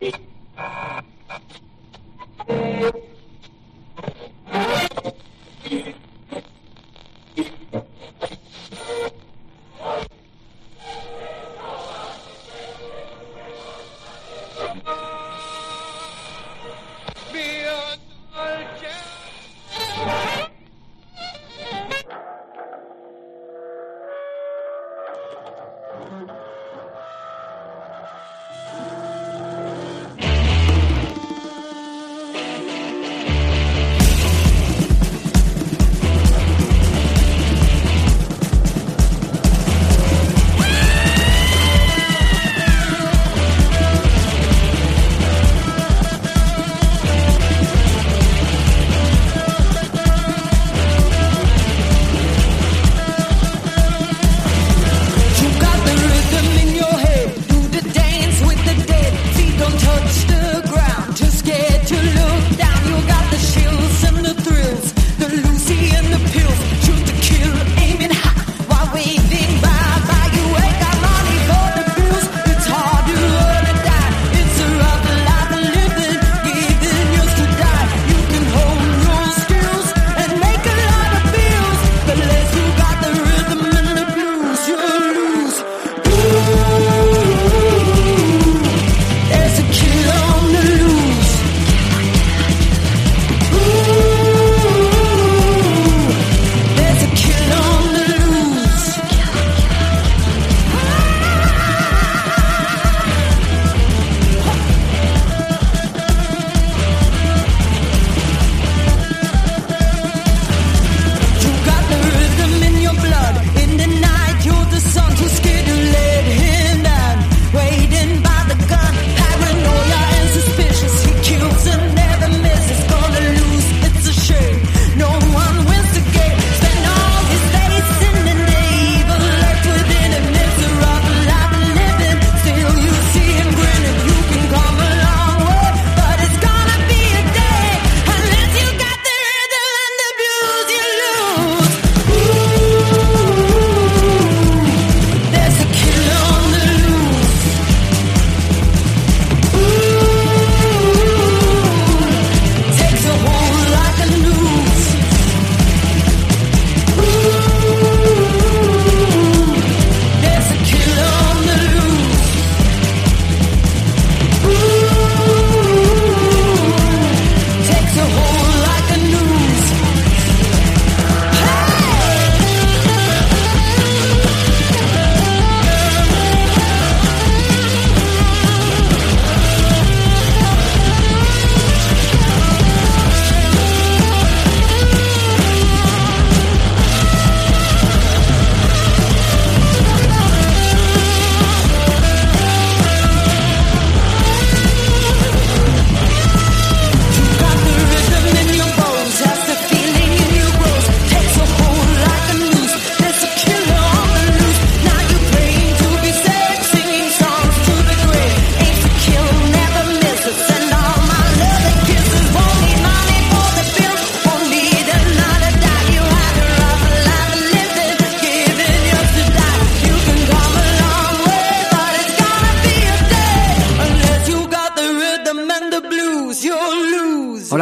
Beep.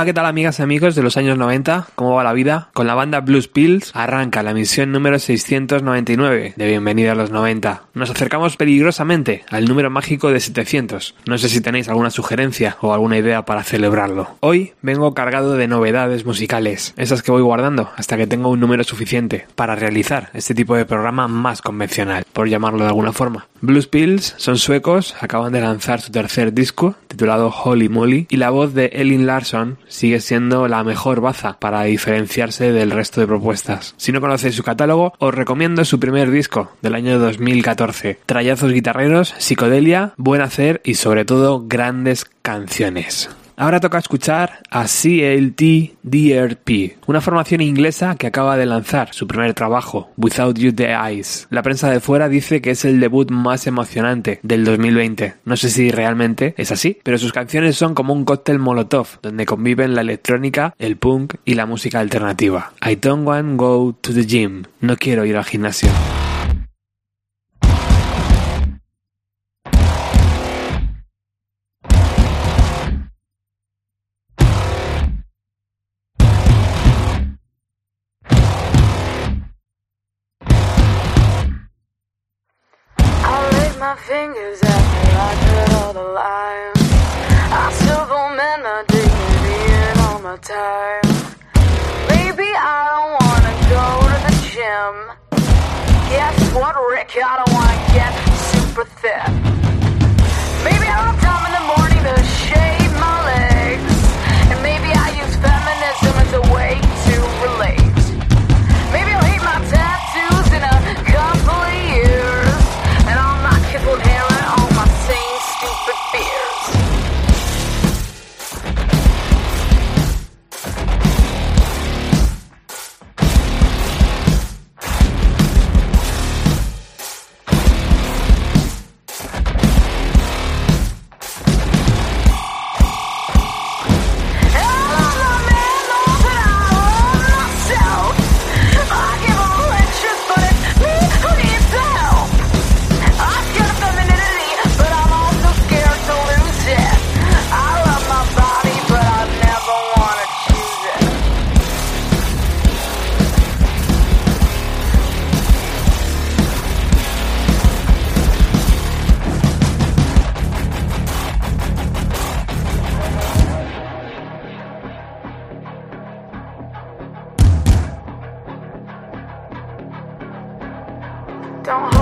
¿Qué tal amigas y amigos de los años 90? ¿Cómo va la vida? Con la banda Blues Pills arranca la misión número 699 de Bienvenida a los 90. Nos acercamos peligrosamente al número mágico de 700. No sé si tenéis alguna sugerencia o alguna idea para celebrarlo. Hoy vengo cargado de novedades musicales, esas que voy guardando hasta que tenga un número suficiente para realizar este tipo de programa más convencional, por llamarlo de alguna forma. Blues Pills son suecos, acaban de lanzar su tercer disco titulado Holy Moly y la voz de Elin Larsson sigue siendo la mejor baza para diferenciarse del resto de propuestas. Si no conocéis su catálogo, os recomiendo su primer disco del año 2014. Trayazos guitarreros, psicodelia, buen hacer y sobre todo grandes canciones. Ahora toca escuchar a CLT-DRP, una formación inglesa que acaba de lanzar su primer trabajo, Without You the Eyes. La prensa de fuera dice que es el debut más emocionante del 2020. No sé si realmente es así, pero sus canciones son como un cóctel molotov, donde conviven la electrónica, el punk y la música alternativa. I don't want to go to the gym. No quiero ir al gimnasio. My fingers after I cut all the lines. I still don't mend my dignity and all my time. Maybe I don't wanna go to the gym. Guess what, Rick? I don't wanna get super fit. Maybe I don't have time in the morning to shave my legs. And maybe I use feminism as a way Don't